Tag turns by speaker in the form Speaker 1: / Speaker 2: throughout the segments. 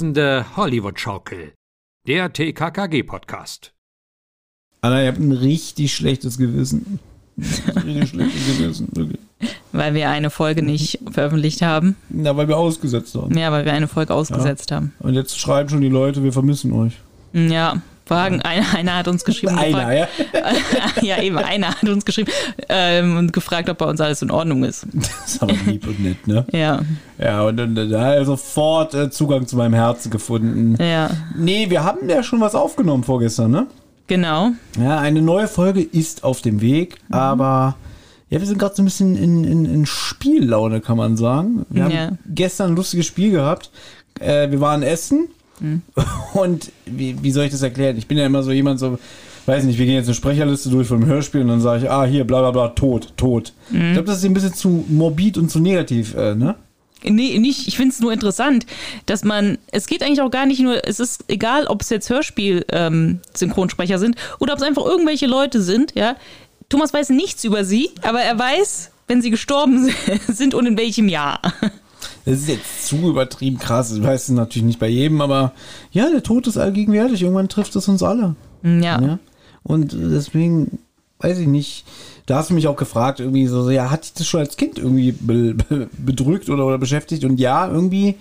Speaker 1: Tosende Hollywood-Schaukel. Der TKKG-Podcast.
Speaker 2: Alter, ihr habt ein richtig schlechtes Gewissen. Richtig schlechtes Gewissen, wirklich.
Speaker 3: Weil wir eine Folge nicht veröffentlicht haben.
Speaker 2: Na, weil wir ausgesetzt haben.
Speaker 3: Ja, weil wir eine Folge ausgesetzt haben.
Speaker 2: Und jetzt schreiben schon die Leute, wir vermissen euch.
Speaker 3: Ja, Fragen. Einer, einer hat uns geschrieben.
Speaker 2: Einer, ja?
Speaker 3: gefragt, ja, eben, einer hat uns geschrieben ähm, und gefragt, ob bei uns alles in Ordnung ist.
Speaker 2: Das ist aber lieb und nett, ne?
Speaker 3: Ja,
Speaker 2: Ja, und dann da hat er sofort äh, Zugang zu meinem Herzen gefunden.
Speaker 3: ja,
Speaker 2: Nee, wir haben ja schon was aufgenommen vorgestern, ne?
Speaker 3: genau.
Speaker 2: Ja, eine neue Folge ist auf dem Weg,
Speaker 3: Mhm.
Speaker 2: aber ja, wir sind gerade so ein bisschen in, in, in Spiellaune, kann man sagen. Wir haben
Speaker 3: Ja.
Speaker 2: gestern ein lustiges Spiel gehabt. Äh, wir waren essen
Speaker 3: Mhm.
Speaker 2: und wie, wie soll ich das erklären? Ich bin ja immer so jemand, so, weiß nicht, wir gehen jetzt eine Sprecherliste durch vom Hörspiel und dann sage ich, ah, hier, bla bla bla, tot, tot.
Speaker 3: Mhm.
Speaker 2: Ich glaube, das ist ein bisschen zu morbid und zu negativ, äh, ne?
Speaker 3: Nee, nicht, ich finde es nur interessant, dass man, es geht eigentlich auch gar nicht nur, es ist egal, ob es jetzt Hörspiel-Synchronsprecher sind oder ob es einfach irgendwelche Leute sind, ja. Thomas weiß nichts über sie, aber er weiß, wenn sie gestorben sind und in welchem Jahr.
Speaker 2: Das ist jetzt zu übertrieben krass. Ich weiß es natürlich nicht bei jedem, aber ja, der Tod ist allgegenwärtig. Irgendwann trifft es uns alle.
Speaker 3: Ja.
Speaker 2: Ja? Und deswegen, weiß ich nicht, da hast du mich auch gefragt, irgendwie so, ja, hat dich das schon als Kind irgendwie be be bedrückt oder, oder beschäftigt? Und ja, irgendwie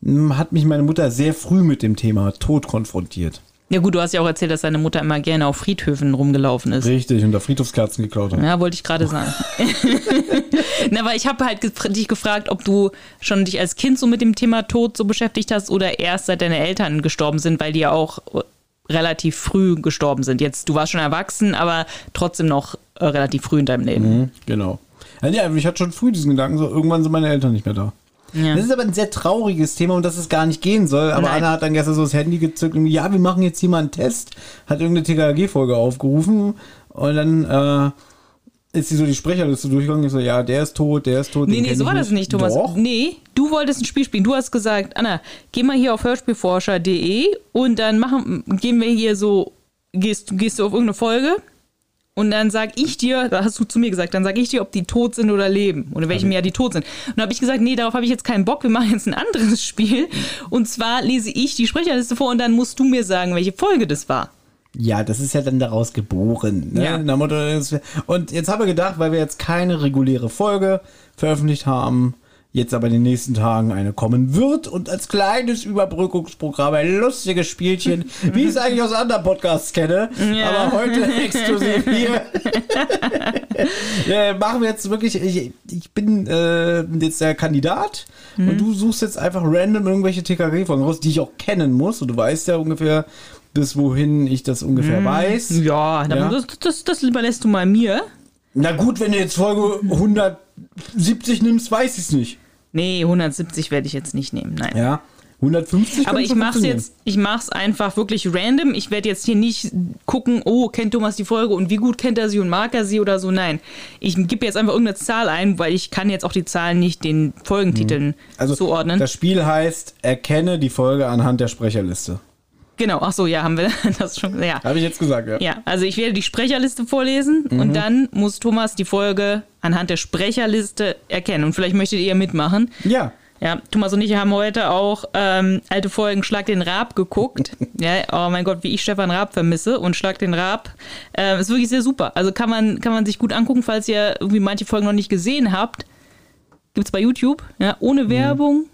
Speaker 2: mh, hat mich meine Mutter sehr früh mit dem Thema Tod konfrontiert.
Speaker 3: Ja gut, du hast ja auch erzählt, dass deine Mutter immer gerne auf Friedhöfen rumgelaufen ist.
Speaker 2: Richtig, und da Friedhofskerzen geklaut hat.
Speaker 3: Ja, wollte ich gerade sagen. Na, aber ich habe halt dich gefragt, ob du schon dich als Kind so mit dem Thema Tod so beschäftigt hast oder erst seit deine Eltern gestorben sind, weil die ja auch äh, relativ früh gestorben sind. Jetzt, du warst schon erwachsen, aber trotzdem noch äh, relativ früh in deinem Leben.
Speaker 2: Mhm, genau. Ja, ich hatte schon früh diesen Gedanken, so irgendwann sind meine Eltern nicht mehr da.
Speaker 3: Ja.
Speaker 2: Das ist aber ein sehr trauriges Thema, um das es gar nicht gehen soll. Aber
Speaker 3: Nein.
Speaker 2: Anna hat dann gestern so das Handy gezückt und ja, wir machen jetzt hier mal einen Test. Hat irgendeine TKG-Folge aufgerufen und dann äh, ist sie so die Sprecherliste durchgegangen. Ich so, ja, der ist tot, der ist tot.
Speaker 3: Nee, nee, so war das nicht, Thomas.
Speaker 2: Doch.
Speaker 3: Nee, du wolltest ein Spiel spielen. Du hast gesagt, Anna, geh mal hier auf hörspielforscher.de und dann machen, gehen wir hier so, gehst, gehst du auf irgendeine Folge und dann sag ich dir, da hast du zu mir gesagt, dann sag ich dir, ob die tot sind oder leben oder in welchem Jahr die tot sind. Und dann habe ich gesagt, nee, darauf habe ich jetzt keinen Bock, wir machen jetzt ein anderes Spiel. Und zwar lese ich die Sprecherliste vor und dann musst du mir sagen, welche Folge das war.
Speaker 2: Ja, das ist ja dann daraus geboren. Ne?
Speaker 3: Ja.
Speaker 2: Und jetzt haben wir gedacht, weil wir jetzt keine reguläre Folge veröffentlicht haben, jetzt aber in den nächsten Tagen eine kommen wird und als kleines Überbrückungsprogramm ein lustiges Spielchen, wie ich es eigentlich aus anderen Podcasts kenne,
Speaker 3: Ja.
Speaker 2: aber heute exklusiv hier. äh, machen wir jetzt wirklich, ich, ich bin äh, jetzt der Kandidat und du suchst jetzt einfach random irgendwelche TKG-Folgen raus, die ich auch kennen muss und du weißt ja ungefähr, bis wohin ich das ungefähr weiß.
Speaker 3: Ja,
Speaker 2: Ja.
Speaker 3: Das, das, das überlässt du mal mir.
Speaker 2: Na gut, wenn du jetzt Folge 170 nimmst, weiß ich es nicht.
Speaker 3: Nee, 170 werde ich jetzt nicht nehmen, nein.
Speaker 2: Ja. 150
Speaker 3: Aber ich mach's jetzt, ich mach's einfach wirklich random. Ich werde jetzt hier nicht gucken, oh, kennt Thomas die Folge und wie gut kennt er sie und mag er sie oder so. Nein. Ich gebe jetzt einfach irgendeine Zahl ein, weil ich kann jetzt auch die Zahlen nicht den Folgentiteln
Speaker 2: also
Speaker 3: zuordnen.
Speaker 2: Das Spiel heißt, erkenne die Folge anhand der Sprecherliste.
Speaker 3: Genau, ach so, ja, haben wir das schon, ja.
Speaker 2: Habe ich jetzt gesagt, ja.
Speaker 3: Ja, also ich werde die Sprecherliste vorlesen
Speaker 2: Mhm.
Speaker 3: und dann muss Thomas die Folge anhand der Sprecherliste erkennen. Und vielleicht möchtet ihr mitmachen.
Speaker 2: Ja.
Speaker 3: Ja, Thomas und ich haben heute auch ähm, alte Folgen Schlag den Raab geguckt. ja, oh mein Gott, wie ich Stefan Raab vermisse und Schlag den Raab äh, ist wirklich sehr super. Also kann man, kann man sich gut angucken, falls ihr irgendwie manche Folgen noch nicht gesehen habt. Gibt's bei YouTube, ja, ohne Werbung.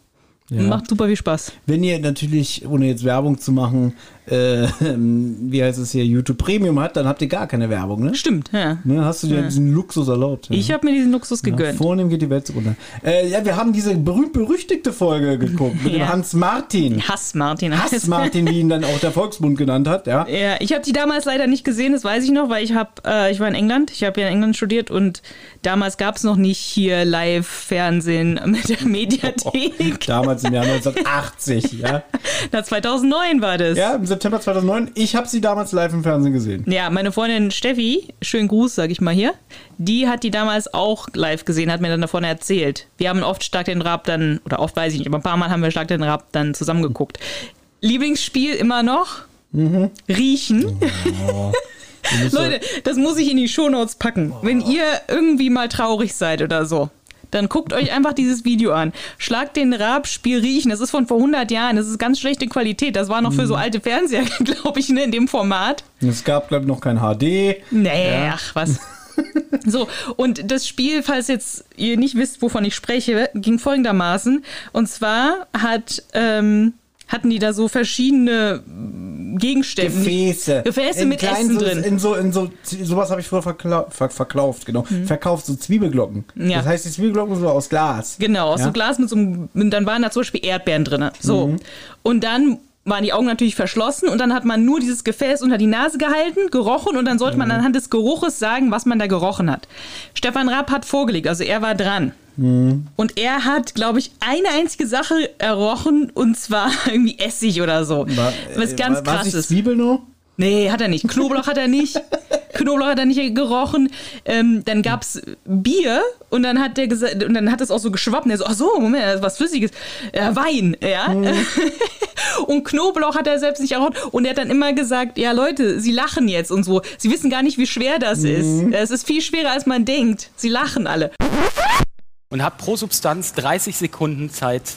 Speaker 2: Ja.
Speaker 3: Macht super viel Spaß.
Speaker 2: Wenn ihr natürlich, ohne jetzt Werbung zu machen, äh, wie heißt es hier, YouTube Premium hat, dann habt ihr gar keine Werbung, ne?
Speaker 3: Stimmt, ja.
Speaker 2: ne hast du dir diesen Luxus erlaubt.
Speaker 3: Ich habe mir diesen Luxus
Speaker 2: ja,
Speaker 3: gegönnt.
Speaker 2: vornehm geht die Welt runter. Äh, ja, wir haben diese berühmt-berüchtigte Folge geguckt mit dem
Speaker 3: Ja.
Speaker 2: Hans Martin.
Speaker 3: Hass Martin.
Speaker 2: Hass Martin, wie ihn dann auch der Volksmund genannt hat, ja.
Speaker 3: Ja, ich habe die damals leider nicht gesehen, das weiß ich noch, weil ich hab, äh, ich war in England, ich habe ja in England studiert und damals gab es noch nicht hier Live-Fernsehen mit der Mediathek.
Speaker 2: Damals im Jahr 1980, ja.
Speaker 3: Na, 2009 war das.
Speaker 2: Ja, im September 2009. Ich habe sie damals live im Fernsehen gesehen.
Speaker 3: Ja, meine Freundin Steffi, schönen Gruß, sag ich mal hier, die hat die damals auch live gesehen, hat mir dann davon erzählt. Wir haben oft Stark den Rab dann, oder oft weiß ich nicht, aber ein paar Mal haben wir Stark den Rab dann zusammengeguckt. Lieblingsspiel immer noch? Riechen. Leute, das muss ich in die Shownotes packen. Wenn ihr irgendwie mal traurig seid oder so, dann guckt euch einfach dieses Video an. Schlagt den Rab, Spiel riechen. Das ist von vor 100 Jahren. Das ist ganz schlechte Qualität. Das war noch für so alte Fernseher, glaube ich, ne, in dem Format.
Speaker 2: Es gab, glaube ich, noch kein HD.
Speaker 3: Nee, ach was. So, und das Spiel, falls jetzt ihr nicht wisst, wovon ich spreche, ging folgendermaßen. Und zwar hat, ähm, hatten die da so verschiedene Gegenstände.
Speaker 2: Gefäße.
Speaker 3: Gefäße
Speaker 2: in
Speaker 3: mit Essen
Speaker 2: so,
Speaker 3: drin.
Speaker 2: In so, in so, sowas habe ich früher verklau ver verkauft, genau. Verkauft, so Zwiebelglocken.
Speaker 3: Ja.
Speaker 2: Das heißt, die Zwiebelglocken sind so aus Glas.
Speaker 3: Genau, aus
Speaker 2: Ja.
Speaker 3: so Glas mit so einem, dann waren da zum Beispiel Erdbeeren drin. So. Und dann waren die Augen natürlich verschlossen und dann hat man nur dieses Gefäß unter die Nase gehalten, gerochen und dann sollte man anhand des Geruches sagen, was man da gerochen hat. Stefan Rapp hat vorgelegt, also er war dran. Und er hat, glaube ich, eine einzige Sache errochen und zwar irgendwie Essig oder so.
Speaker 2: War,
Speaker 3: was
Speaker 2: äh,
Speaker 3: ganz
Speaker 2: war, war
Speaker 3: krass
Speaker 2: nicht
Speaker 3: ist.
Speaker 2: Zwiebel nur?
Speaker 3: Nee, hat er nicht. Knoblauch hat er nicht. Knoblauch hat er nicht gerochen. Ähm, dann gab's Bier und dann hat der gesagt, und dann hat es auch so geschwappt. Und er so, ach so, Moment, das ist was Flüssiges. Äh, Wein, ja. und Knoblauch hat er selbst nicht errochen. Und er hat dann immer gesagt, ja Leute, sie lachen jetzt und so. Sie wissen gar nicht, wie schwer das ist. Es ist viel schwerer, als man denkt. Sie lachen alle.
Speaker 4: Und habe pro Substanz 30 Sekunden Zeit,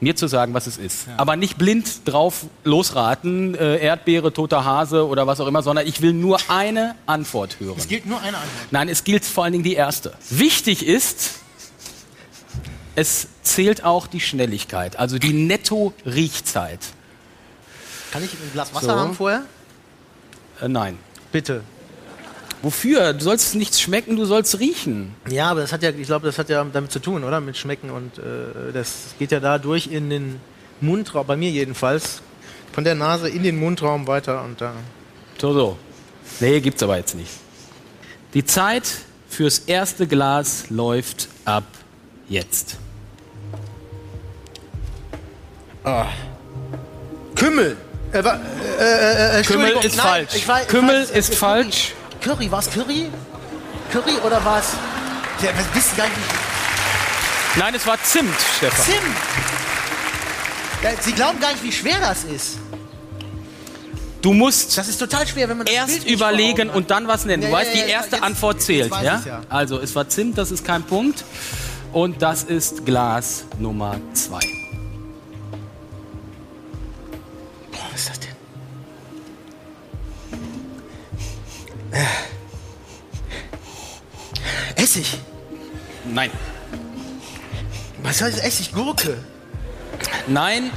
Speaker 4: mir zu sagen, was es ist. Aber nicht blind drauf losraten, äh, Erdbeere, toter Hase oder was auch immer, sondern ich will nur eine Antwort hören.
Speaker 5: Es gilt nur eine Antwort.
Speaker 4: Nein, es gilt vor allen Dingen die erste. Wichtig ist, es zählt auch die Schnelligkeit, also die Netto-Riechzeit.
Speaker 5: Kann ich ein Glas Wasser
Speaker 4: So.
Speaker 5: haben vorher?
Speaker 4: Äh, nein.
Speaker 5: Bitte.
Speaker 4: Wofür? Du sollst nichts schmecken, du sollst riechen.
Speaker 5: Ja, aber das hat ja, ich glaube, das hat ja damit zu tun, oder? Mit Schmecken und äh, das geht ja da durch in den Mundraum, bei mir jedenfalls, von der Nase in den Mundraum weiter und da.
Speaker 4: So, so. Nee, gibt's aber jetzt nicht. Die Zeit fürs erste Glas läuft ab jetzt.
Speaker 5: Kümmel! Äh, äh, äh, äh,
Speaker 4: Kümmel ist
Speaker 5: nein,
Speaker 4: falsch.
Speaker 5: Ich weiß, ich
Speaker 4: Kümmel
Speaker 5: weiß,
Speaker 4: ist falsch.
Speaker 5: Curry, war es Curry? Curry oder war es. Ja, wir wissen gar nicht.
Speaker 4: Nein, es war Zimt, Stefan.
Speaker 5: Zimt! Ja, Sie glauben gar nicht, wie schwer das ist.
Speaker 4: Du musst
Speaker 5: Das ist total schwer, wenn man
Speaker 4: erst überlegen und dann was nennen. Du
Speaker 5: Ja, ja,
Speaker 4: weißt, die erste
Speaker 5: jetzt-
Speaker 4: Antwort zählt. Ja?
Speaker 5: ja.
Speaker 4: Also, es war Zimt, das ist kein Punkt. Und das ist Glas Nummer zwei.
Speaker 5: Essig.
Speaker 4: Nein.
Speaker 5: Was heißt Essig? Gurke.
Speaker 4: Nein,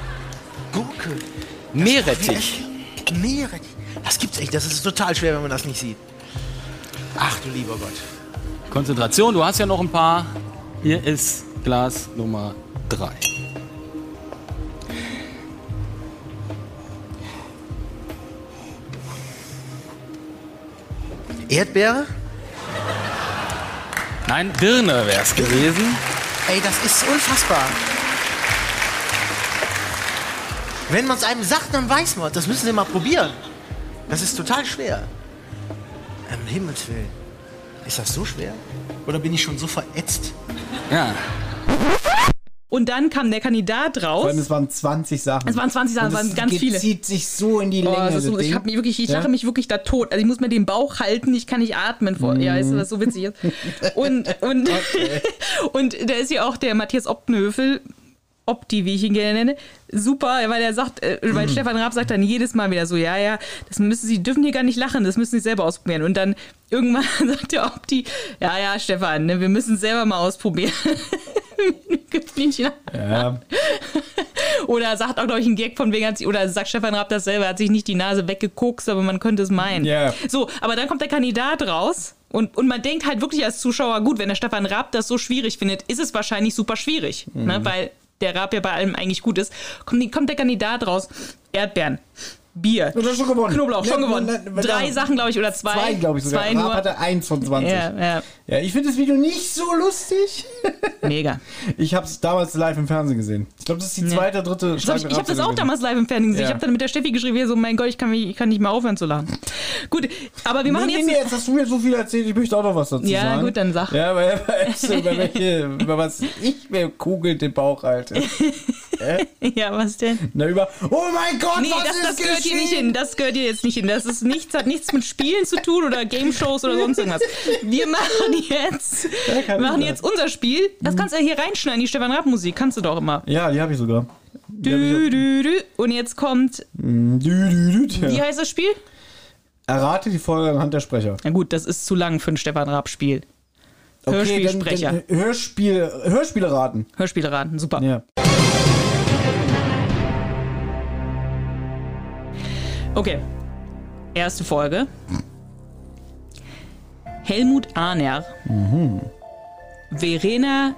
Speaker 5: Gurke.
Speaker 4: Meerrettich.
Speaker 5: Meerrettich. Das gibt's echt. Das ist total schwer, wenn man das nicht sieht. Ach du lieber Gott.
Speaker 4: Konzentration, du hast ja noch ein paar. Hier ist Glas Nummer drei.
Speaker 5: Erdbeere?
Speaker 4: Nein, Birne wäre es gewesen.
Speaker 5: Ey, das ist unfassbar. Wenn man es einem sagt, dann weiß man. Das müssen Sie mal probieren. Das ist total schwer. Um Himmels Willen. Ist das so schwer? Oder bin ich schon so verätzt?
Speaker 4: Ja.
Speaker 3: Und dann kam der Kandidat
Speaker 2: Vor
Speaker 3: raus.
Speaker 2: allem, es waren 20 Sachen.
Speaker 3: Es waren 20 Sachen, es waren ganz viele.
Speaker 2: zieht sich so in die
Speaker 3: Oh,
Speaker 2: Länge.
Speaker 3: das ist
Speaker 2: das
Speaker 3: so, ich
Speaker 2: Ding.
Speaker 3: hab mich wirklich, ich
Speaker 2: Ja.
Speaker 3: lache mich wirklich da tot. Also ich muss mir den Bauch halten, ich kann nicht atmen vor. Ja, weißt du, was so witzig ist. Und, und, und da ist ja auch der Matthias Optenhöfel, Opti, wie ich ihn gerne nenne, super, weil er sagt, äh, weil Stefan Raab sagt dann jedes Mal wieder so, ja, ja, das müssen Sie, dürfen hier gar nicht lachen, das müssen Sie selber ausprobieren. Und dann irgendwann sagt der Opti, ja, ja, Stefan, ne, wir müssen es selber mal ausprobieren. Gibt nicht die Nase.
Speaker 2: Ja.
Speaker 3: Oder sagt auch, glaube ich, ein Gag von wegen, hat sich, oder sagt Stefan Raab das selber, hat sich nicht die Nase weggekokst, aber man könnte es meinen.
Speaker 2: Ja.
Speaker 3: So, aber dann kommt der Kandidat raus und, und man denkt halt wirklich als Zuschauer, gut, wenn der Stefan Raab das so schwierig findet, ist es wahrscheinlich super schwierig,
Speaker 2: Mhm.
Speaker 3: ne, weil der Raab ja bei allem eigentlich gut ist. Kommt, kommt der Kandidat raus, Erdbeeren, Bier,
Speaker 2: Und das schon gewonnen.
Speaker 3: Knoblauch, schon
Speaker 2: Ne,
Speaker 3: gewonnen.
Speaker 2: ne, ne,
Speaker 3: Drei
Speaker 2: da-
Speaker 3: Sachen, glaube ich, oder zwei.
Speaker 2: Zwei, glaube ich sogar.
Speaker 3: Zwei
Speaker 2: Raab
Speaker 3: nur.
Speaker 2: hatte eins von 20.
Speaker 3: Ja,
Speaker 2: Ja,
Speaker 3: ja,
Speaker 2: ich finde das Video nicht so lustig.
Speaker 3: mega.
Speaker 2: Ich habe es damals live im Fernsehen gesehen. Ich glaube, das ist die
Speaker 3: Ja.
Speaker 2: zweite, dritte
Speaker 3: Ich, ich, habe das auch damals live im Fernsehen gesehen.
Speaker 2: Ja.
Speaker 3: Ich habe dann mit der Steffi geschrieben, hier so, mein Gott, ich kann, mich, ich kann nicht mehr aufhören zu lachen. Gut, aber wir machen
Speaker 2: nee,
Speaker 3: jetzt...
Speaker 2: nee, nee, jetzt hast du mir so viel erzählt, ich möchte auch noch was dazu
Speaker 3: Ja,
Speaker 2: sagen.
Speaker 3: gut, dann sag.
Speaker 2: Ja, weil, weil über, welche, über was ich mir kugelt den Bauch halte.
Speaker 3: Ja, was denn?
Speaker 2: Na, über, oh mein Gott,
Speaker 3: Nee,
Speaker 2: was
Speaker 3: das,
Speaker 2: ist
Speaker 3: das gehört hier
Speaker 2: geschehen?
Speaker 3: nicht hin. Das gehört hier jetzt nicht hin. Das ist nichts, hat nichts mit Spielen zu tun oder Game Shows oder sonst irgendwas. Wir machen jetzt, wir machen jetzt unser Spiel. Das kannst du ja hier reinschneiden, die Stefan Raab Musik. Kannst du doch immer.
Speaker 2: Ja, die habe ich sogar.
Speaker 3: Dü, dü, dü. Und jetzt kommt,
Speaker 2: Dü, dü, dü,
Speaker 3: wie
Speaker 2: ja.
Speaker 3: heißt das Spiel?
Speaker 2: Errate die Folge anhand der Sprecher.
Speaker 3: Na gut, das ist zu lang für ein Stefan Raab Spiel. Hörspielsprecher.
Speaker 2: Dann, dann Hörspiel, Hörspiele raten.
Speaker 3: Hörspiele raten, super.
Speaker 2: Ja.
Speaker 3: Okay. Erste Folge. Helmut Ahner. Verena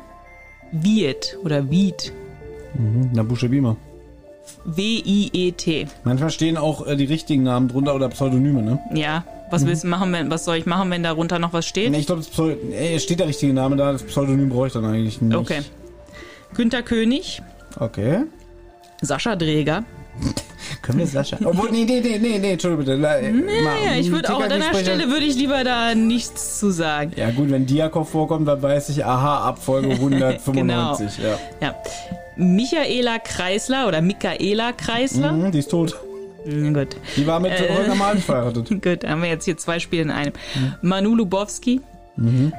Speaker 3: Wiet oder Wied.
Speaker 2: Na, buchstabier mal.
Speaker 3: W-I-E-T.
Speaker 2: Manchmal stehen auch äh, die richtigen Namen drunter oder Pseudonyme, ne?
Speaker 3: Ja. Was willst du machen, wenn, was soll ich machen, wenn darunter noch was steht?
Speaker 2: Nee, ich glaube, es steht der richtige Name da, das Pseudonym brauche ich dann eigentlich nicht.
Speaker 3: Okay. Günter König,
Speaker 2: Okay.
Speaker 3: Sascha Dreger.
Speaker 2: Können wir Sascha? Obwohl, nee, nee, nee, nee, nee, Entschuldigung bitte.
Speaker 3: Ja, ich würde auch an deiner Stelle würde ich lieber da nichts zu sagen.
Speaker 2: Ja, gut, wenn Diakov vorkommt, dann weiß ich, aha, ab Folge 195. ja.
Speaker 3: Ja. Michaela Kreisler oder Michaela Kreisler.
Speaker 2: Mhm, die ist tot.
Speaker 3: Mhm. Gut.
Speaker 2: Die war mit
Speaker 3: Äh.
Speaker 2: Holger Malen verheiratet.
Speaker 3: Gut, haben wir jetzt hier zwei Spiele in einem. Manu Lubowski,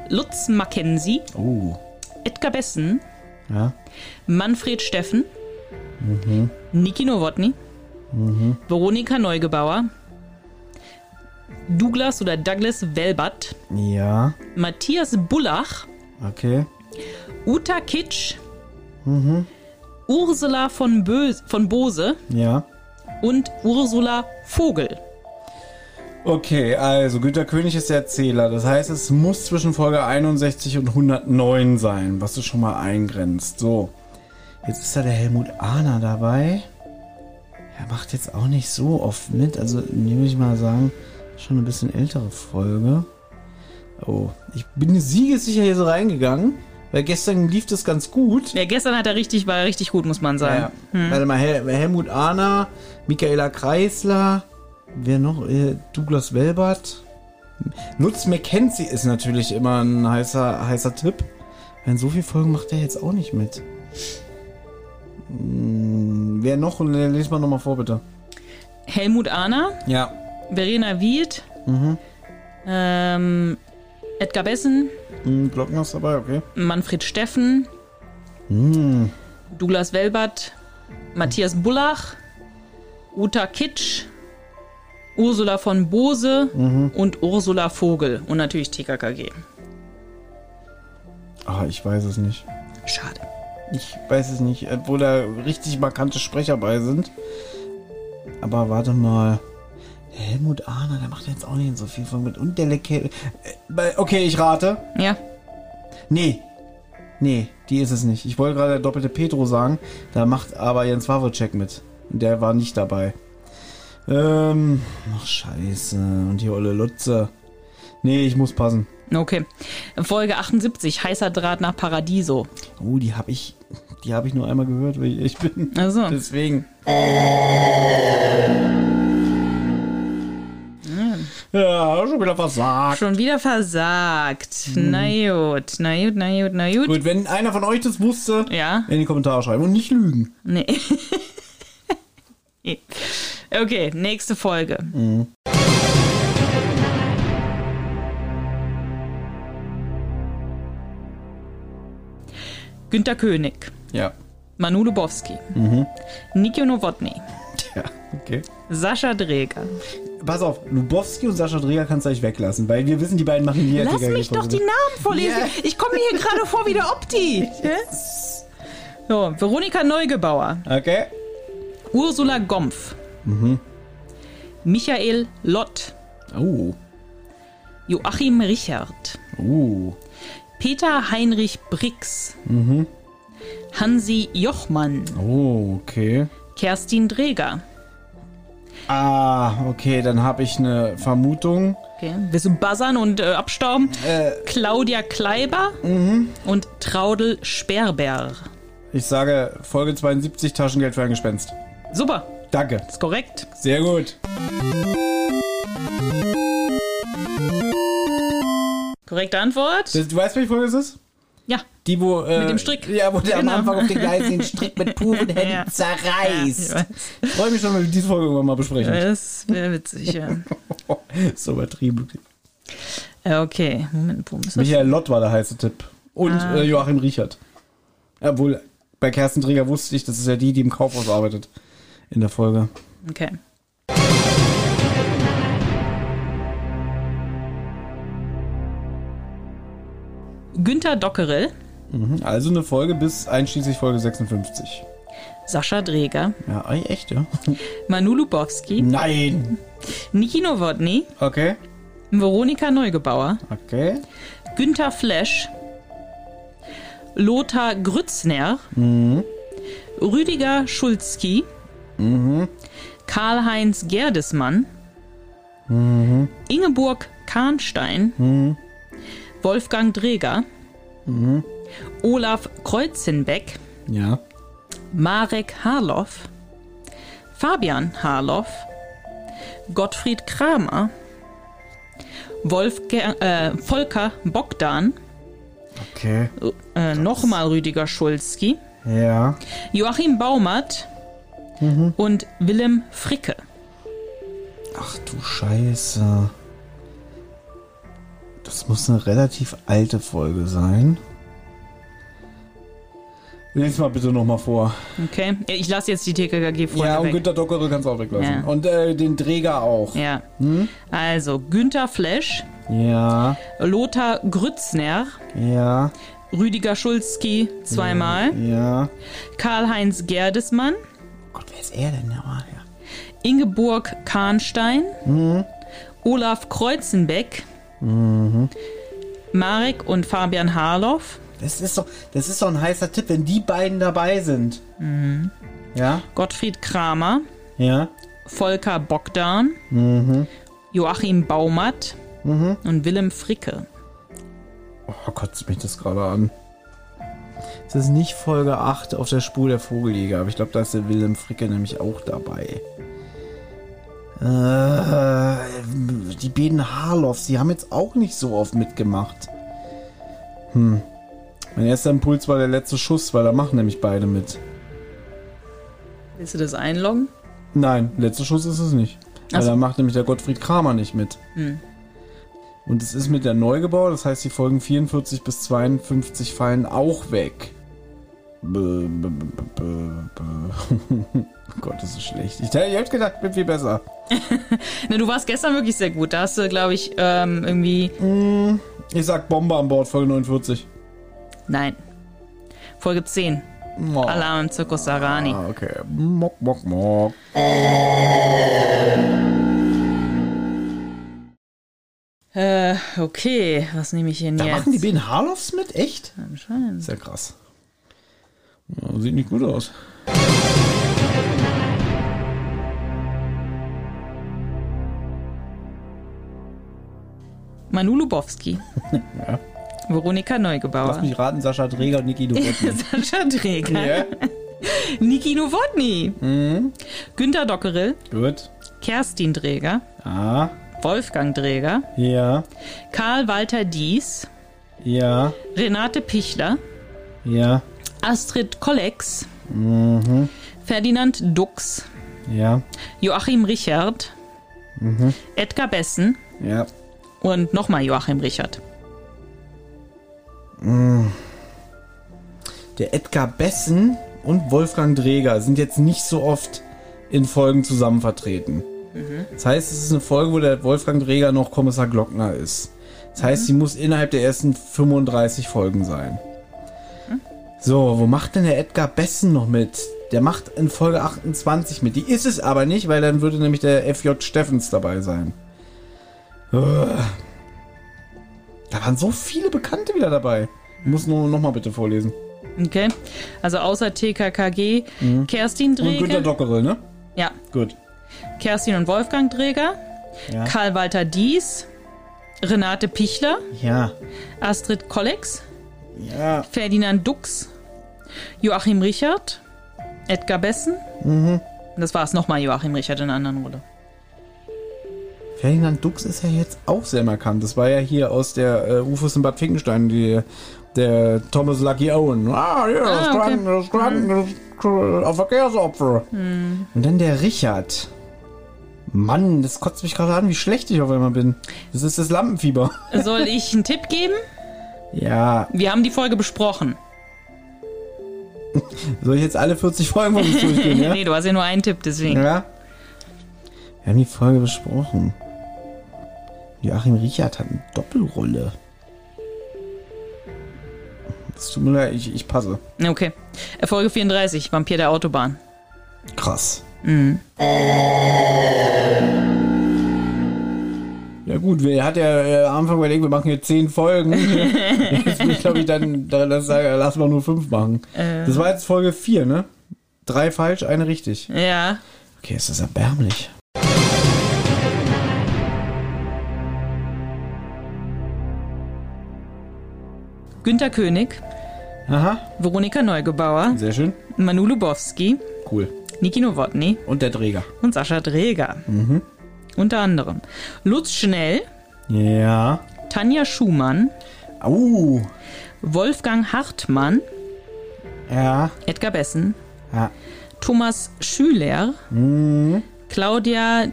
Speaker 3: Lutz Mackenzie,
Speaker 2: Oh.
Speaker 3: Edgar Bessen,
Speaker 2: Ja.
Speaker 3: Manfred Steffen, Niki Nowotny, Veronika Neugebauer, Douglas oder Douglas Welbert,
Speaker 2: Ja.
Speaker 3: Matthias Bullach,
Speaker 2: Okay.
Speaker 3: Uta Kitsch, Ursula von, Bö von Bose
Speaker 2: Ja.
Speaker 3: und Ursula Vogel.
Speaker 2: Okay, also Günter König ist der Erzähler. Das heißt, es muss zwischen Folge 61 und 109 sein, was du schon mal eingrenzt. So. Jetzt ist da der Helmut Ahner dabei. Er macht jetzt auch nicht so oft mit. Also, nehme ich mal sagen, schon eine bisschen ältere Folge. Oh, ich bin siegessicher hier so reingegangen, weil gestern lief das ganz gut.
Speaker 3: Ja, gestern hat er richtig, war er richtig gut, muss man sagen.
Speaker 2: Ja. Warte mal, Hel Helmut Ahner, Michaela Kreisler, wer noch? Äh, Douglas Welbert. Lutz McKenzie ist natürlich immer ein heißer, heißer Tipp. In so viel Folgen macht er jetzt auch nicht mit. Hm, wer noch? Lies mal nochmal vor, bitte.
Speaker 3: Helmut Ahner,
Speaker 2: Ja.
Speaker 3: Verena Wied, ähm, Edgar Bessen,
Speaker 2: Hm, Glocken hast du dabei, okay.
Speaker 3: Manfred Steffen, Douglas Welbert, Matthias Bullach, Uta Kitsch, Ursula von Bose und Ursula Vogel und natürlich TKKG.
Speaker 2: Ah, ich weiß es nicht.
Speaker 3: Schade.
Speaker 2: Ich weiß es nicht, obwohl da richtig markante Sprecher bei sind. Aber warte mal. Der Helmut Ahner, der macht jetzt auch nicht so viel von mit. Und der Lecke. Äh, Okay, ich rate.
Speaker 3: Ja,
Speaker 2: Nee. Nee, die ist es nicht. Ich wollte gerade der doppelte Petro sagen. Da macht aber Jens Wawrczyk mit. Der war nicht dabei. Ähm. Ach, scheiße. Und die olle Lutze. Nee, ich muss passen.
Speaker 3: Okay. Folge 78, heißer Draht nach Paradiso.
Speaker 2: Oh, die habe ich. Die habe ich nur einmal gehört, weil ich bin.
Speaker 3: Also,
Speaker 2: Deswegen. Ja, schon wieder versagt.
Speaker 3: schon wieder versagt. Na gut, na gut, na gut, na gut.
Speaker 2: Gut, wenn einer von euch das wusste,
Speaker 3: Ja,
Speaker 2: in die Kommentare schreiben und nicht lügen.
Speaker 3: nee. okay, nächste Folge. Günter König,
Speaker 2: Ja.
Speaker 3: Manu Lubowski, Niki Nowotny,
Speaker 2: Ja, okay.
Speaker 3: Sascha Dreger,
Speaker 2: pass auf, Lubowski und Sascha Dreger kannst du eigentlich weglassen, weil wir wissen, die beiden machen hier
Speaker 3: Lass mich doch die Namen vorlesen.
Speaker 2: Ja.
Speaker 3: Ich komme mir hier gerade vor wie der Opti. So, Veronika Neugebauer,
Speaker 2: Okay.
Speaker 3: Ursula Gompf, Michael Lott,
Speaker 2: Oh.
Speaker 3: Joachim Richard,
Speaker 2: Uh.
Speaker 3: Peter Heinrich Brix, Hansi Jochmann,
Speaker 2: Oh, okay.
Speaker 3: Kerstin Dreger.
Speaker 2: Ah, okay, dann habe ich eine Vermutung.
Speaker 3: Okay. Willst du buzzern und äh, abstauben? Claudia Kleiber und Traudel Sperber.
Speaker 2: Ich sage Folge 72, Taschengeld für ein Gespenst.
Speaker 3: Super,
Speaker 2: Danke.
Speaker 3: ist korrekt.
Speaker 2: Sehr gut.
Speaker 3: Korrekte Antwort?
Speaker 2: Das, du weißt, welche Folge es ist?
Speaker 3: Ja.
Speaker 2: Die, wo. Äh,
Speaker 3: Mit dem Strick.
Speaker 2: Ja, wo der
Speaker 3: Genau.
Speaker 2: am Anfang auf den Gleis den Strick mit puren Händen
Speaker 3: Ja.
Speaker 2: zerreißt.
Speaker 3: Ja,
Speaker 2: ich freue mich schon, wenn wir diese Folge irgendwann mal besprechen.
Speaker 3: Das wäre witzig, ja.
Speaker 2: so übertrieben.
Speaker 3: Okay, Moment, wo ist das?
Speaker 2: Michael Lott war der heiße Tipp. Und
Speaker 3: Ah.
Speaker 2: äh, Joachim Richard. Obwohl, bei Kersten Träger wusste ich, das ist ja die, die im Kaufhaus arbeitet. In der Folge.
Speaker 3: Okay. Günter Dockerel,
Speaker 2: Mhm. Also eine Folge bis einschließlich Folge 56.
Speaker 3: Sascha Dreger,
Speaker 2: Ja, echt, ja?
Speaker 3: Manu Lubowski,
Speaker 2: Nein!
Speaker 3: Niki Nowotny,
Speaker 2: Okay.
Speaker 3: Veronika Neugebauer,
Speaker 2: Okay.
Speaker 3: Günter Flesch, Lothar Grützner, Rüdiger Schulzki, Karl-Heinz Gerdesmann, Ingeborg Kahnstein, Wolfgang Dreger, Olaf Kreuzenbeck,
Speaker 2: Ja.
Speaker 3: Marek Harloff, Fabian Harloff, Gottfried Kramer, Wolfger äh, Volker Bogdan,
Speaker 2: Okay.
Speaker 3: äh, nochmal Rüdiger Schulzki,
Speaker 2: Ja.
Speaker 3: Joachim Baumert und Willem Fricke.
Speaker 2: Ach du Scheiße. Das muss eine relativ alte Folge sein. Lies mal bitte nochmal vor.
Speaker 3: Okay, ich lasse jetzt die TKKG vorne
Speaker 2: ja, und
Speaker 3: weg.
Speaker 2: Günter kannst du auch weglassen.
Speaker 3: Ja.
Speaker 2: Und äh, den Träger auch.
Speaker 3: Ja. Also Günther Flesch,
Speaker 2: Ja,
Speaker 3: Lothar Grützner,
Speaker 2: ja,
Speaker 3: Rüdiger Schulzki zweimal,
Speaker 2: ja.
Speaker 3: Karl-Heinz Gerdesmann,
Speaker 2: Gott, wer ist er denn nochmal? Ja.
Speaker 3: Ingeborg Kahnstein, Olaf Kreuzenbeck, Marek und Fabian Harloff,
Speaker 2: Das ist doch, das ist doch ein heißer Tipp, wenn die beiden dabei sind. Ja,
Speaker 3: Gottfried Kramer,
Speaker 2: ja.
Speaker 3: Volker Bogdan, Joachim Baumert und Willem Fricke.
Speaker 2: Oh, kotzt mich das gerade an. Es ist nicht Folge 8 auf der Spur der Vogeljäger, aber ich glaube, da ist der Wilhelm Fricke nämlich auch dabei. Äh, die beiden Harloffs, die haben jetzt auch nicht so oft mitgemacht. Hm. Mein erster Impuls war der letzte Schuss, weil da machen nämlich beide mit.
Speaker 3: Willst du das einloggen?
Speaker 2: Nein, letzter Schuss ist es nicht. Weil
Speaker 3: so.
Speaker 2: da macht nämlich der Gottfried Kramer nicht mit.
Speaker 3: Hm.
Speaker 2: Und es ist mit der Neugebau, das heißt, die Folgen 44 bis 52 fallen auch weg. Oh Gott, das ist schlecht. Ich, ich hätte gedacht, ich bin viel besser.
Speaker 3: Na, du warst gestern wirklich sehr gut. Da hast du, glaube ich, ähm, irgendwie.
Speaker 2: Ich sag Bombe an Bord, Folge 49.
Speaker 3: Nein. Folge 10.
Speaker 2: Oh.
Speaker 3: Alarm im Zirkus Sarani.
Speaker 2: Ah, okay. Mock, mock, mock.
Speaker 3: Äh, okay. Was nehme ich denn
Speaker 2: Da
Speaker 3: jetzt?
Speaker 2: machen die beiden Harloffs mit? Echt?
Speaker 3: Anscheinend.
Speaker 2: Sehr krass. Ja, sieht nicht gut aus.
Speaker 3: Manu Lubowski. Veronika
Speaker 2: Lass
Speaker 3: Neugebauer.
Speaker 2: mich raten, Sascha Träger und Niki Durotti.
Speaker 3: Sascha Träger.
Speaker 2: ja?
Speaker 3: Niki Nowotny.
Speaker 2: Mhm.
Speaker 3: Günter Dockeril.
Speaker 2: Gut.
Speaker 3: Kerstin Dräger.
Speaker 2: Ah,
Speaker 3: Wolfgang Dräger.
Speaker 2: ja,
Speaker 3: Karl Walter Dies.
Speaker 2: ja,
Speaker 3: Renate Pichler.
Speaker 2: ja,
Speaker 3: Astrid Kollex.
Speaker 2: Mhm.
Speaker 3: Ferdinand Dux.
Speaker 2: ja,
Speaker 3: Joachim Richard. Edgar Bessen.
Speaker 2: ja.
Speaker 3: Und nochmal Joachim Richard.
Speaker 2: Der Edgar Bessen und Wolfgang Dreger sind jetzt nicht so oft in Folgen zusammen vertreten. Das heißt, es ist eine Folge, wo der Wolfgang Dreger noch Kommissar Glockner ist. Das heißt, sie muss innerhalb der ersten 35 Folgen sein. So, wo macht denn der Edgar Bessen noch mit? Der macht in Folge 28 mit. Die ist es aber nicht, weil dann würde nämlich der FJ Steffens dabei sein. Ugh. Da waren so viele Bekannte wieder dabei. Ich muss nur noch mal bitte vorlesen.
Speaker 3: Okay. Also außer TKKG, Kerstin
Speaker 2: Und Günter
Speaker 3: Dreger.
Speaker 2: Dockerel, ne?
Speaker 3: Ja,
Speaker 2: Gut.
Speaker 3: Kerstin und Wolfgang Dreger.
Speaker 2: Ja.
Speaker 3: Karl-Walter Dies. Renate Pichler.
Speaker 2: Ja.
Speaker 3: Astrid Kollex.
Speaker 2: Ja.
Speaker 3: Ferdinand Dux. Joachim Richard. Edgar Bessen.
Speaker 2: Mhm.
Speaker 3: Das war es nochmal Joachim Richard in einer anderen Rolle.
Speaker 2: Ferdinand Dux ist ja jetzt auch sehr markant. Das war ja hier aus der äh, Rufus in Bad Finkenstein, die, der Thomas Lucky Owen. Ah, ja, das
Speaker 3: Ah, okay.
Speaker 2: Kranken, das Kranken, das äh, Verkehrsopfer. Und dann der Richard. Mann, das kotzt mich gerade an, wie schlecht ich auf einmal bin. Das ist das Lampenfieber.
Speaker 3: Soll ich einen Tipp geben?
Speaker 2: Ja,
Speaker 3: Wir haben die Folge besprochen.
Speaker 2: soll ich jetzt alle 40 Folgen von uns durchgehen, ja?
Speaker 3: Nee, du hast ja nur einen Tipp, deswegen.
Speaker 2: Ja. Wir haben die Folge besprochen. Joachim Richard hat eine Doppelrolle. Es tut mir leid, ich, ich passe.
Speaker 3: Okay. Folge 34, Vampir der Autobahn.
Speaker 2: Krass. Ja gut, wer hat ja äh, am Anfang überlegt, wir machen hier zehn Folgen. jetzt bin ich, glaube ich, dann ich sage, lass mal nur fünf machen. Das war jetzt Folge vier, ne? Drei falsch, eine richtig.
Speaker 3: Ja.
Speaker 2: Okay, ist das erbärmlich.
Speaker 3: Günter König,
Speaker 2: Aha,
Speaker 3: Veronika Neugebauer,
Speaker 2: sehr schön.
Speaker 3: Manu Lubowski,
Speaker 2: Cool.
Speaker 3: Niki Nowotny
Speaker 2: Und der Träger.
Speaker 3: und Sascha Dreger. Unter anderem Lutz Schnell,
Speaker 2: Ja.
Speaker 3: Tanja Schumann,
Speaker 2: Au.
Speaker 3: Wolfgang Hartmann,
Speaker 2: Ja.
Speaker 3: Edgar Bessen,
Speaker 2: Ja.
Speaker 3: Thomas Schüler, Claudia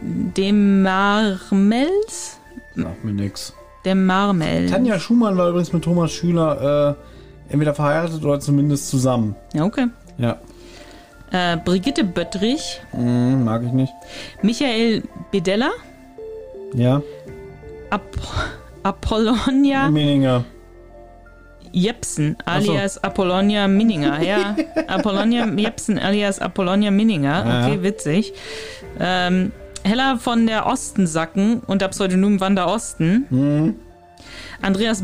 Speaker 3: Demarmels,
Speaker 2: Sagt mir nix.
Speaker 3: Demarmel.
Speaker 2: Tanja Schumann war übrigens mit Thomas Schüler äh, entweder verheiratet oder zumindest zusammen.
Speaker 3: Ja, okay.
Speaker 2: Ja.
Speaker 3: Äh, Brigitte Böttrich,
Speaker 2: Hm, mag ich nicht.
Speaker 3: Michael Bedella,
Speaker 2: Ja.
Speaker 3: Ap Apollonia
Speaker 2: Meninger.
Speaker 3: Jepsen
Speaker 2: so.
Speaker 3: alias Apollonia Minninger. Ja, Apollonia Jepsen alias Apollonia Minninger.
Speaker 2: Ja.
Speaker 3: Okay, witzig. Ähm, Hella von der Ostensacken unter Pseudonym Wanda Osten.
Speaker 2: Mhm.
Speaker 3: Andreas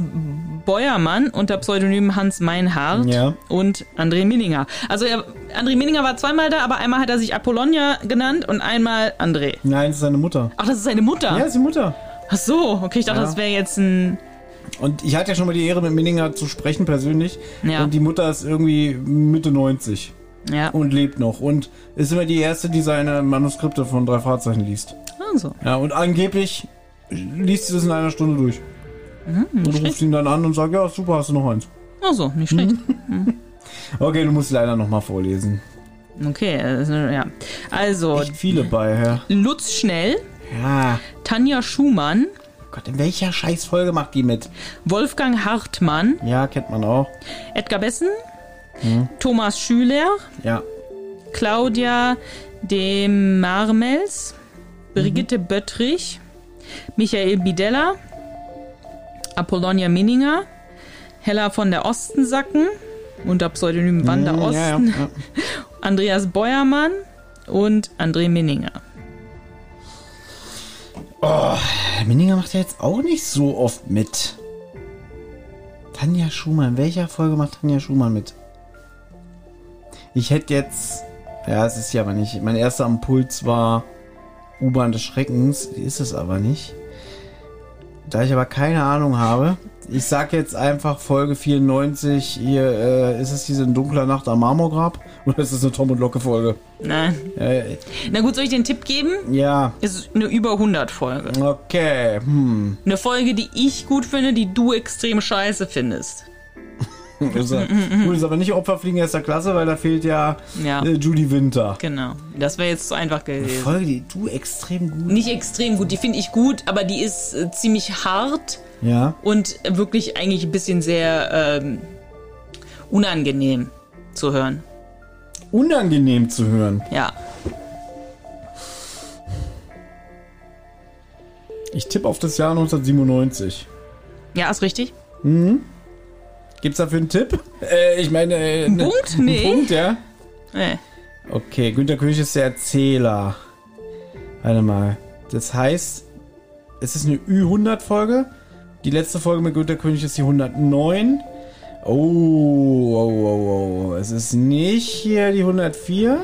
Speaker 3: Beuermann unter Pseudonym Hans Meinhardt
Speaker 2: Ja.
Speaker 3: und André Minninger. Also er, André Minninger war zweimal da, aber einmal hat er sich Apollonia genannt und einmal André.
Speaker 2: Nein, das ist seine Mutter.
Speaker 3: Ach, das ist seine Mutter.
Speaker 2: Ja, ist die Mutter.
Speaker 3: Ach so, okay, ich dachte,
Speaker 2: Ja.
Speaker 3: das wäre jetzt ein.
Speaker 2: Und ich hatte ja schon mal die Ehre, mit Minninger zu sprechen, persönlich.
Speaker 3: Ja.
Speaker 2: Und die Mutter ist irgendwie Mitte 90
Speaker 3: Ja,
Speaker 2: und lebt noch. Und ist immer die erste, die seine Manuskripte von drei Fahrzeichen liest.
Speaker 3: also.
Speaker 2: Ja, und angeblich liest sie das in einer Stunde durch. Und ruft ihn dann an und sagt, ja, super, hast du noch eins.
Speaker 3: Also, nicht schlecht.
Speaker 2: Okay, du musst leider nochmal vorlesen.
Speaker 3: Okay, äh, ja. Also,
Speaker 2: Echt viele bei, ja.
Speaker 3: Lutz Schnell,
Speaker 2: Ja.
Speaker 3: Tanja Schumann,
Speaker 2: Gott, in welcher Scheißfolge macht die mit?
Speaker 3: Wolfgang Hartmann,
Speaker 2: Ja, kennt man auch.
Speaker 3: Edgar Bessen, Thomas Schüler,
Speaker 2: Ja.
Speaker 3: Claudia de Marmels, Brigitte Böttrich, Michael Bidella, Apollonia Minninger, Hella von der Ostensacken unter Pseudonym Wanda
Speaker 2: Hm,
Speaker 3: Osten,
Speaker 2: Ja, ja.
Speaker 3: Andreas Beuermann und André Minninger.
Speaker 2: Minninger macht ja jetzt auch nicht so oft mit. Tanja Schumann, in welcher Folge macht Tanja Schumann mit? Ich hätte jetzt. Ja, es ist ja aber nicht. Mein erster Impuls war U-Bahn des Schreckens. Die ist es aber nicht. Da ich aber keine Ahnung habe, ich sag jetzt einfach Folge 94. Hier äh, ist es diese dunkler Nacht am Marmorgrab oder ist es eine Tom und Locke Folge?
Speaker 3: Nein.
Speaker 2: Äh,
Speaker 3: Na gut, soll ich den Tipp geben?
Speaker 2: ja,
Speaker 3: Es ist eine über 100 Folge.
Speaker 2: okay. Hm.
Speaker 3: Eine Folge, die ich gut finde, die du extrem scheiße findest.
Speaker 2: Ist er, gut, ist aber nicht Opferfliegen erster Klasse, weil da fehlt ja,
Speaker 3: Ja.
Speaker 2: äh, Judy Winter.
Speaker 3: Genau. Das wäre jetzt zu einfach gewesen.
Speaker 2: Folge, die du extrem gut.
Speaker 3: Nicht extrem gut, die finde ich gut, aber die ist äh, ziemlich hart
Speaker 2: Ja.
Speaker 3: und wirklich eigentlich ein bisschen sehr ähm, unangenehm zu hören.
Speaker 2: Unangenehm zu hören.
Speaker 3: Ja.
Speaker 2: Ich tippe auf das Jahr 1997.
Speaker 3: Ja, ist richtig.
Speaker 2: Gibt's dafür einen Tipp? Äh, ich meine, äh,
Speaker 3: Ein
Speaker 2: ne-
Speaker 3: Punkt?
Speaker 2: einen
Speaker 3: Nee.
Speaker 2: Punkt, ja?
Speaker 3: Nee.
Speaker 2: Okay, Günter König ist der Erzähler. Warte mal. Das heißt, es ist eine Ü100-Folge. Die letzte Folge mit Günter König ist die 109. Oh, oh, oh, oh. Es ist nicht hier die 104.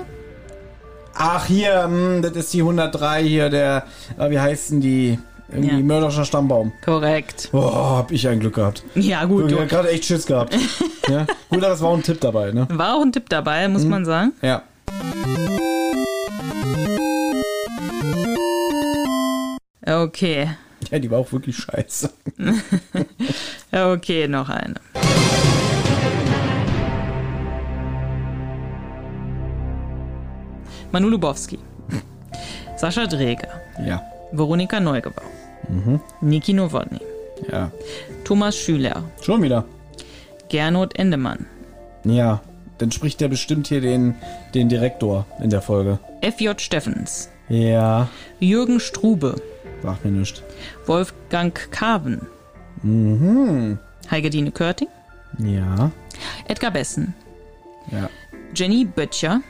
Speaker 2: Ach, hier, hm, das ist die 103 hier, der, ah, wie heißt denn die? Irgendwie
Speaker 3: Ja.
Speaker 2: mörderischer Stammbaum.
Speaker 3: Korrekt.
Speaker 2: Oh, hab ich ein Glück gehabt.
Speaker 3: Ja, gut.
Speaker 2: Ich hab
Speaker 3: Du.
Speaker 2: gerade echt Schiss gehabt. ja? Gut, aber es war auch ein Tipp dabei, ne?
Speaker 3: War auch ein Tipp dabei, muss man sagen.
Speaker 2: Ja.
Speaker 3: Okay.
Speaker 2: Ja, die war auch wirklich scheiße.
Speaker 3: Okay, noch eine. Manu Lubowski. Sascha Dreger.
Speaker 2: Ja.
Speaker 3: Veronika Neugebau. Niki Nowotny.
Speaker 2: Ja.
Speaker 3: Thomas Schüler.
Speaker 2: Schon wieder.
Speaker 3: Gernot Endemann.
Speaker 2: Ja. Dann spricht der bestimmt hier den, den Direktor in der Folge.
Speaker 3: FJ Steffens.
Speaker 2: Ja.
Speaker 3: Jürgen Strube.
Speaker 2: Sagt mir nichts.
Speaker 3: Wolfgang Kaven. Heigedine Körting.
Speaker 2: Ja.
Speaker 3: Edgar Bessen.
Speaker 2: Ja.
Speaker 3: Jenny Böttcher.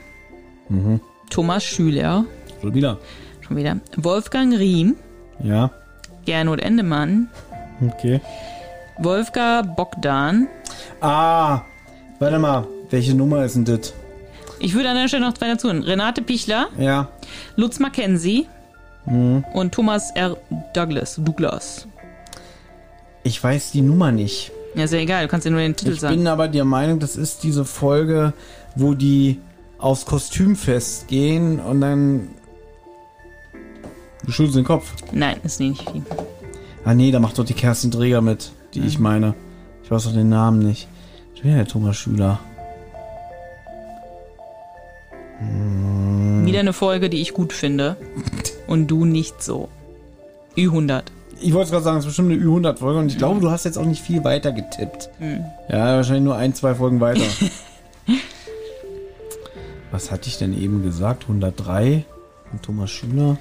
Speaker 3: Thomas Schüler.
Speaker 2: Schon wieder.
Speaker 3: Schon wieder. Wolfgang Riem.
Speaker 2: Ja.
Speaker 3: Gernot Endemann.
Speaker 2: Okay.
Speaker 3: Wolfgang Bogdan.
Speaker 2: Ah. Warte mal. Welche Nummer ist denn das?
Speaker 3: Ich würde an der Stelle noch zwei dazu. nennen. Renate Pichler,
Speaker 2: Ja.
Speaker 3: Lutz Mackenzie und Thomas R. Douglas. Douglas.
Speaker 2: Ich weiß die Nummer nicht.
Speaker 3: Ja, ist ja egal, du kannst ja nur den Titel
Speaker 2: Ich
Speaker 3: sagen.
Speaker 2: bin aber der Meinung, das ist diese Folge, wo die aufs Kostümfest gehen und dann. Du schüttelst den Kopf.
Speaker 3: Nein, ist nicht die.
Speaker 2: Ah nee, da macht doch die Kerstin Träger mit, die ich meine. Ich weiß doch den Namen nicht. Ich bin ja der Thomas Schüler.
Speaker 3: Wieder eine Folge, die ich gut finde. Und du nicht so. Ü100.
Speaker 2: Ich wollte gerade sagen, es ist bestimmt eine Ü100-Folge und ich glaube, du hast jetzt auch nicht viel weiter getippt. Ja, wahrscheinlich nur ein, zwei Folgen weiter. Was hatte ich denn eben gesagt? 103 von Thomas Schüler.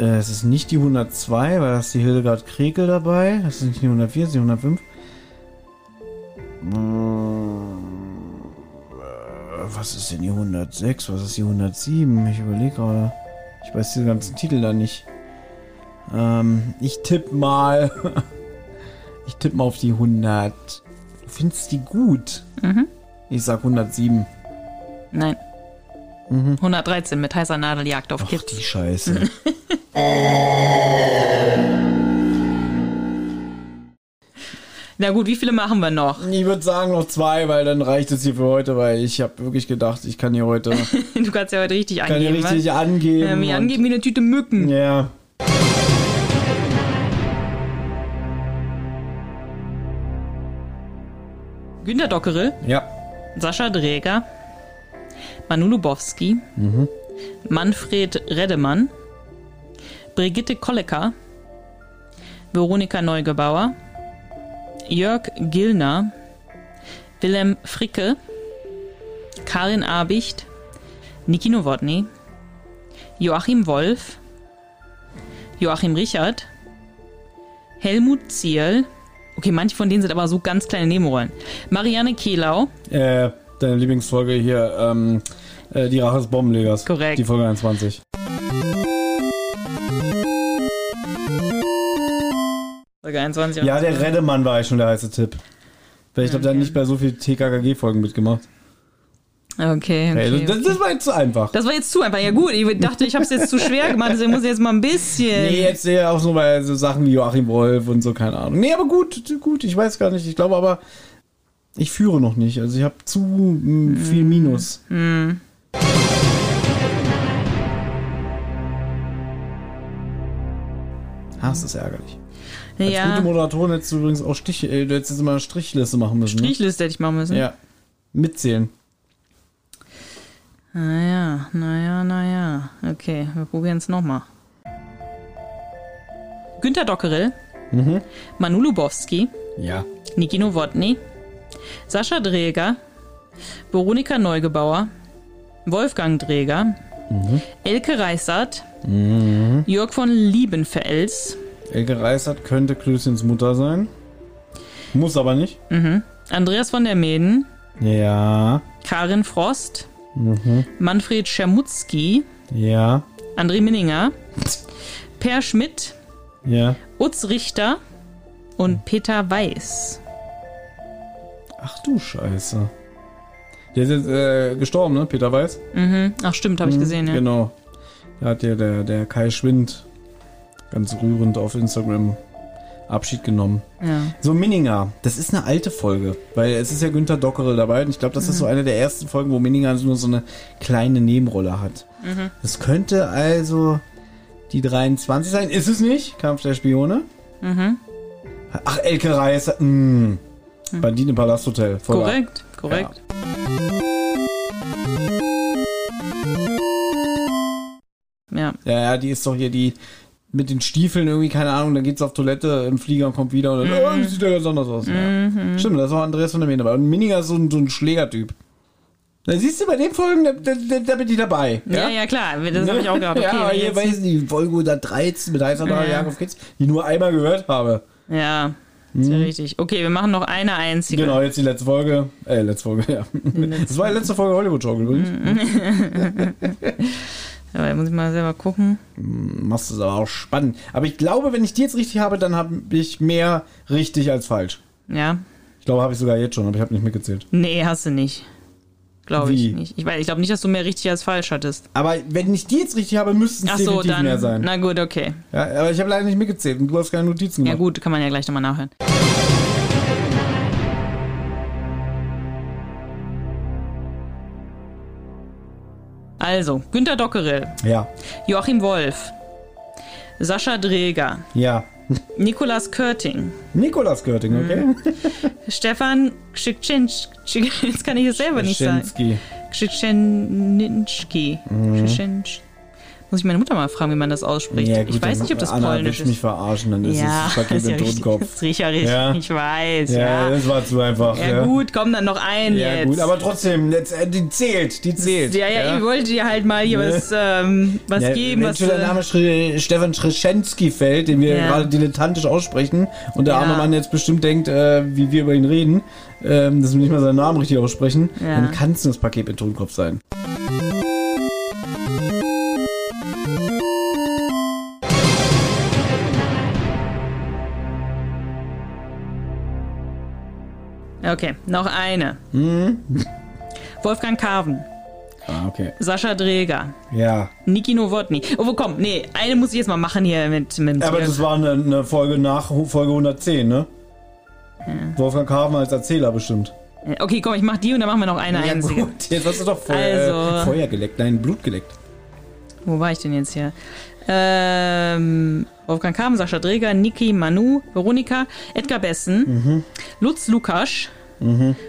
Speaker 2: Äh, es ist nicht die 102, weil da ist die Hildegard Krekel dabei. Das ist nicht die 104, das ist die 105. Äh, Was ist denn die 106? Was ist die 107? Ich überlege gerade. Ich weiß diese ganzen Titel da nicht. Ähm, ich tippe mal. ich tippe mal auf die 100. Du findest die gut? Ich sag 107.
Speaker 3: Nein. 113 mit heißer Nadeljagd auf
Speaker 2: Ach,
Speaker 3: Kids.
Speaker 2: die Scheiße.
Speaker 3: Na gut, wie viele machen wir noch?
Speaker 2: ich würde sagen noch zwei, weil dann reicht es hier für heute, weil ich habe wirklich gedacht, ich kann hier heute
Speaker 3: Du kannst ja heute richtig
Speaker 2: kann hier
Speaker 3: angeben.
Speaker 2: richtig
Speaker 3: was?
Speaker 2: angeben.
Speaker 3: Ja, mir angeben wie eine Tüte Mücken.
Speaker 2: Ja.
Speaker 3: Günter Dockerel,
Speaker 2: Ja.
Speaker 3: Sascha Dräger, Manu Lubowski, Manfred Reddemann, Brigitte Kollecker, Veronika Neugebauer, Jörg Gillner, Wilhelm Fricke, Karin Abicht, Niki Nowotny, Joachim Wolf, Joachim Richard, Helmut Zierl, okay, manche von denen sind aber so ganz kleine Nebenrollen, Marianne Kehlau,
Speaker 2: Äh, deine Lieblingsfolge hier, ähm, äh, die Rache des Bombenlegers.
Speaker 3: Korrekt.
Speaker 2: Die Folge 21.
Speaker 3: Folge 21.
Speaker 2: Ja, der Reddemann war eigentlich schon der heiße Tipp. Weil ich glaube, der hat nicht bei so viel TKKG-Folgen mitgemacht.
Speaker 3: Okay, okay.
Speaker 2: Ey, das, das war jetzt zu einfach.
Speaker 3: Das war jetzt zu einfach. Ja gut, ich dachte, ich habe es jetzt zu schwer gemacht, deswegen muss ich jetzt mal ein bisschen.
Speaker 2: Nee, jetzt ja auch so bei so Sachen wie Joachim Wolf und so, keine Ahnung. Nee, aber gut, gut, ich weiß gar nicht. Ich glaube aber, ich führe noch nicht. Also ich habe zu mm, viel Minus. Ah, das ist ärgerlich. Als gute
Speaker 3: ja,
Speaker 2: Moderatorin hättest du übrigens auch Stich, äh, du hättest jetzt immer eine Strichliste machen müssen. Ne?
Speaker 3: Strichliste hätte ich machen müssen.
Speaker 2: Ja. Mitzählen.
Speaker 3: Naja, naja, naja. Okay, wir probieren es nochmal. Günter Dockerel, Manu Lubowski,
Speaker 2: Ja.
Speaker 3: Niki Nowotny, Sascha Dräger, Veronika Neugebauer, Wolfgang Dräger, Elke Reißert, Jörg von Liebenfels.
Speaker 2: Elke Reißert könnte Klößchens Mutter sein. Muss aber nicht.
Speaker 3: Andreas von der Meden.
Speaker 2: Ja,
Speaker 3: Karin Frost. Manfred Schermutzki.
Speaker 2: ja,
Speaker 3: André Minninger. Per Schmidt.
Speaker 2: ja.
Speaker 3: Utz Richter. Und Peter Weiß.
Speaker 2: Ach du Scheiße. Der ist jetzt äh, gestorben, ne? Peter Weiß?
Speaker 3: Ach stimmt, habe ich gesehen, ja.
Speaker 2: Genau. Da hat ja der, der Kai Schwind ganz rührend auf Instagram Abschied genommen.
Speaker 3: ja.
Speaker 2: So, Minninger, das ist eine alte Folge, weil es ist ja Günther Dockere dabei und ich glaube, das ist so eine der ersten Folgen, wo Minninger nur so eine kleine Nebenrolle hat. Das könnte also die 23 sein. Ist es nicht? Kampf der Spione. Ach, Elke Reis. Mh. Bandit im Palasthotel.
Speaker 3: Korrekt, korrekt. Ja.
Speaker 2: Ja, ja, die ist doch hier die mit den Stiefeln irgendwie, keine Ahnung, dann geht's auf Toilette im Flieger kommt wieder und dann, oh, das sieht ja ganz anders aus. Ja. Stimmt, das war Andreas von der Meen dabei. Und Minninger ist so ein, so ein Schlägertyp. Da siehst du, bei den Folgen, da, da, da, bin ich dabei.
Speaker 3: Ja, ja, klar, das habe ich auch gehabt. Okay,
Speaker 2: ja, aber hier weiß ich nicht, Folge 113 mit heißer ja. Jakob Kitz, die nur einmal gehört habe.
Speaker 3: ja, ist ja richtig. Okay, wir machen noch eine einzige.
Speaker 2: Mhm. Genau, jetzt die letzte Folge. Äh, letzte Folge, ja. Das war die letzte Folge Hollywood Show übrigens.
Speaker 3: Aber da muss ich mal selber gucken.
Speaker 2: Machst es aber auch spannend. Aber ich glaube, wenn ich die jetzt richtig habe, dann habe ich mehr richtig als falsch.
Speaker 3: Ja.
Speaker 2: Ich glaube, habe ich sogar jetzt schon, aber ich habe nicht mitgezählt.
Speaker 3: Nee, hast du nicht. Glaube ich nicht. Ich, ich glaube nicht, dass du mehr richtig als falsch hattest.
Speaker 2: Aber wenn ich die jetzt richtig habe, müssten es
Speaker 3: Ach so,
Speaker 2: definitiv
Speaker 3: dann.
Speaker 2: mehr sein.
Speaker 3: Na gut, okay.
Speaker 2: Ja, aber ich habe leider nicht mitgezählt und du hast keine Notizen
Speaker 3: Ja
Speaker 2: gemacht.
Speaker 3: gut, kann man ja gleich nochmal nachhören. Also, Günter Dockerel,
Speaker 2: Ja,
Speaker 3: Joachim Wolf, Sascha Dreger,
Speaker 2: ja.
Speaker 3: Nikolas Körting,
Speaker 2: Nikolas Görting, okay?
Speaker 3: Stefan Kschitschensch, jetzt kann ich es selber nicht sagen.
Speaker 2: Schinski.
Speaker 3: Kschitschenitschki. Muss ich meine Mutter mal fragen, wie man das ausspricht.
Speaker 2: Ja, gut,
Speaker 3: ich weiß nicht, ob das
Speaker 2: Anna
Speaker 3: polnisch
Speaker 2: will mich
Speaker 3: ist.
Speaker 2: verarschen, dann ist
Speaker 3: Ja,
Speaker 2: es Paket
Speaker 3: ist ja
Speaker 2: im. Totenkopf.
Speaker 3: Das ist ja richtig.
Speaker 2: Ja.
Speaker 3: Ich weiß,
Speaker 2: Ja,
Speaker 3: ja.
Speaker 2: das war zu einfach.
Speaker 3: Ja, gut, komm dann noch ein
Speaker 2: Ja,
Speaker 3: jetzt.
Speaker 2: gut, aber trotzdem, jetzt, äh, die zählt, die zählt.
Speaker 3: ja, ja, ich wollte dir halt mal hier
Speaker 2: Ne?
Speaker 3: was, ähm, was geben,
Speaker 2: wenn
Speaker 3: was.
Speaker 2: der
Speaker 3: äh,
Speaker 2: Name Schre Stefan Schreschenski fällt, den wir gerade dilettantisch aussprechen und der arme Mann jetzt bestimmt denkt, äh, wie wir über ihn reden, ähm, dass wir nicht mal seinen Namen richtig aussprechen, dann kann es nur das Paket mit Totenkopf sein.
Speaker 3: Okay, noch eine.
Speaker 2: Mhm.
Speaker 3: Wolfgang Carven,
Speaker 2: Ah, okay.
Speaker 3: Sascha Dreger,
Speaker 2: Ja.
Speaker 3: Niki Nowotny. Oh, komm, nee, eine muss ich jetzt mal machen hier mit. mit
Speaker 2: Aber das war eine, eine Folge nach Folge 110, ne? Wolfgang Carven als Erzähler bestimmt.
Speaker 3: okay, komm, ich mach die und dann machen wir noch eine
Speaker 2: Ja,
Speaker 3: einzige.
Speaker 2: gut, jetzt hast du doch Feuer,
Speaker 3: Also-
Speaker 2: äh, Feuer geleckt, nein, Blut geleckt.
Speaker 3: Wo war ich denn jetzt hier? Ähm, Wolfgang Kamm, Sascha Dreger, Niki, Manu, Veronika, Edgar Bessen,
Speaker 2: Mhm.
Speaker 3: Lutz Lukasch,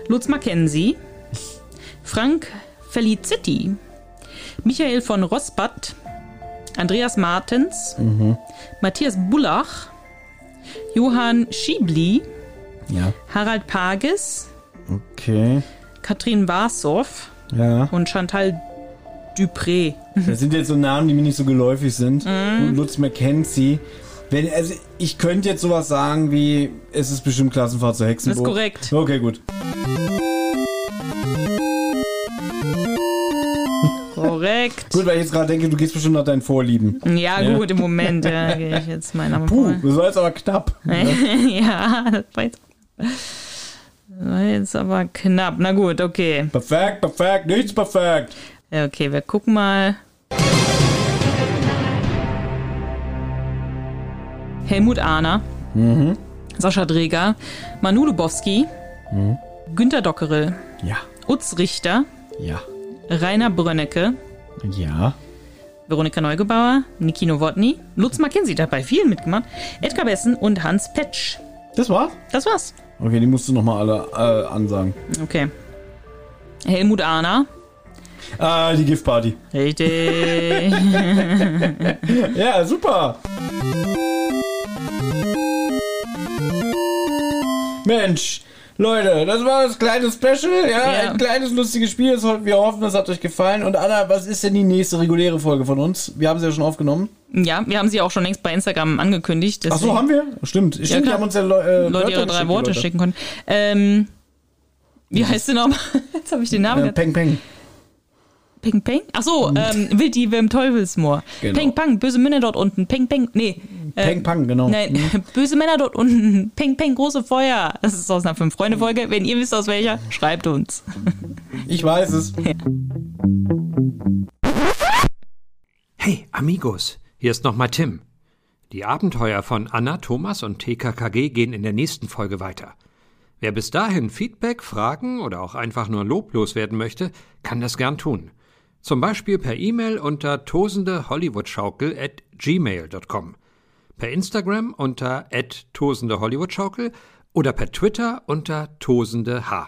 Speaker 3: Lutz Mackenzie, Frank Felicity, Michael von Rosbat, Andreas Martens,
Speaker 2: Mhm.
Speaker 3: Matthias Bullach, Johann Schiebli,
Speaker 2: Ja.
Speaker 3: Harald Pages,
Speaker 2: Okay.
Speaker 3: Katrin Warsow
Speaker 2: Ja.
Speaker 3: und Chantal Dupré.
Speaker 2: Das sind jetzt so Namen, die mir nicht so geläufig sind.
Speaker 3: Mhm.
Speaker 2: Lutz McKenzie. Wenn, also ich könnte jetzt sowas sagen wie, es ist bestimmt Klassenfahrt zur Hexenburg.
Speaker 3: Das ist korrekt.
Speaker 2: Okay, gut.
Speaker 3: Korrekt.
Speaker 2: Gut, weil ich jetzt gerade denke, du gehst bestimmt nach deinen Vorlieben.
Speaker 3: Ja,
Speaker 2: Ja.
Speaker 3: gut, im Moment ja, gehe ich jetzt meinen Namen
Speaker 2: Puh, das war jetzt aber knapp.
Speaker 3: ja, das war jetzt, das war jetzt aber knapp. Na gut, okay.
Speaker 2: Perfekt, perfekt, nichts perfekt.
Speaker 3: Okay, wir gucken mal. Helmut Ahner, Sascha Dreger, Manu Lubowski, Günter Dockerel,
Speaker 2: Ja,
Speaker 3: Utz Richter,
Speaker 2: ja,
Speaker 3: Rainer Brönnecke,
Speaker 2: ja.
Speaker 3: Veronika Neugebauer, Niki Nowotny, Lutz Mackenzie dabei viel mitgemacht, Edgar Bessen und Hans Petsch.
Speaker 2: Das war's?
Speaker 3: Das war's.
Speaker 2: Okay, die musst du nochmal alle äh, ansagen.
Speaker 3: Okay. Helmut Ahner.
Speaker 2: Ah, die Giftparty.
Speaker 3: Richtig.
Speaker 2: Ja, super. Mensch, Leute, das war das kleine Special, ja,
Speaker 3: Ja.
Speaker 2: ein kleines lustiges Spiel. Wir hoffen, das hat euch gefallen. Und Anna, was ist denn die nächste reguläre Folge von uns? Wir haben sie ja schon aufgenommen.
Speaker 3: Ja, wir haben sie auch schon längst bei Instagram angekündigt.
Speaker 2: Ach so, haben wir? Stimmt, stimmt. die
Speaker 3: klar.
Speaker 2: haben uns ja äh,
Speaker 3: Leute ihre
Speaker 2: Wörter
Speaker 3: drei
Speaker 2: geschickt, die
Speaker 3: Worte
Speaker 2: Leute.
Speaker 3: schicken können. Ähm, wie heißt sie nochmal? Jetzt habe ich den Namen.
Speaker 2: Äh, Peng Peng.
Speaker 3: Peng Peng? Ach so, ähm, Wilddiebe im Teufelsmoor.
Speaker 2: Genau.
Speaker 3: Peng Pang, böse Männer dort unten. Peng Peng, nee. äh,
Speaker 2: Peng Pang, genau.
Speaker 3: Nein, böse Männer dort unten. Peng Peng, große Feuer. Das ist aus einer Fünf-Freunde-Folge. Wenn ihr wisst, aus welcher, schreibt uns.
Speaker 2: Ich weiß es.
Speaker 1: Hey, Amigos, hier ist nochmal Tim. Die Abenteuer von Anna, Thomas und TKKG gehen in der nächsten Folge weiter. Wer bis dahin Feedback, Fragen oder auch einfach nur loblos werden möchte, kann das gern tun. Zum Beispiel per E-Mail unter tosendehollywoodschaukel at gmail.com, per Instagram unter tosendehollywoodschaukel oder per Twitter unter tosendeh.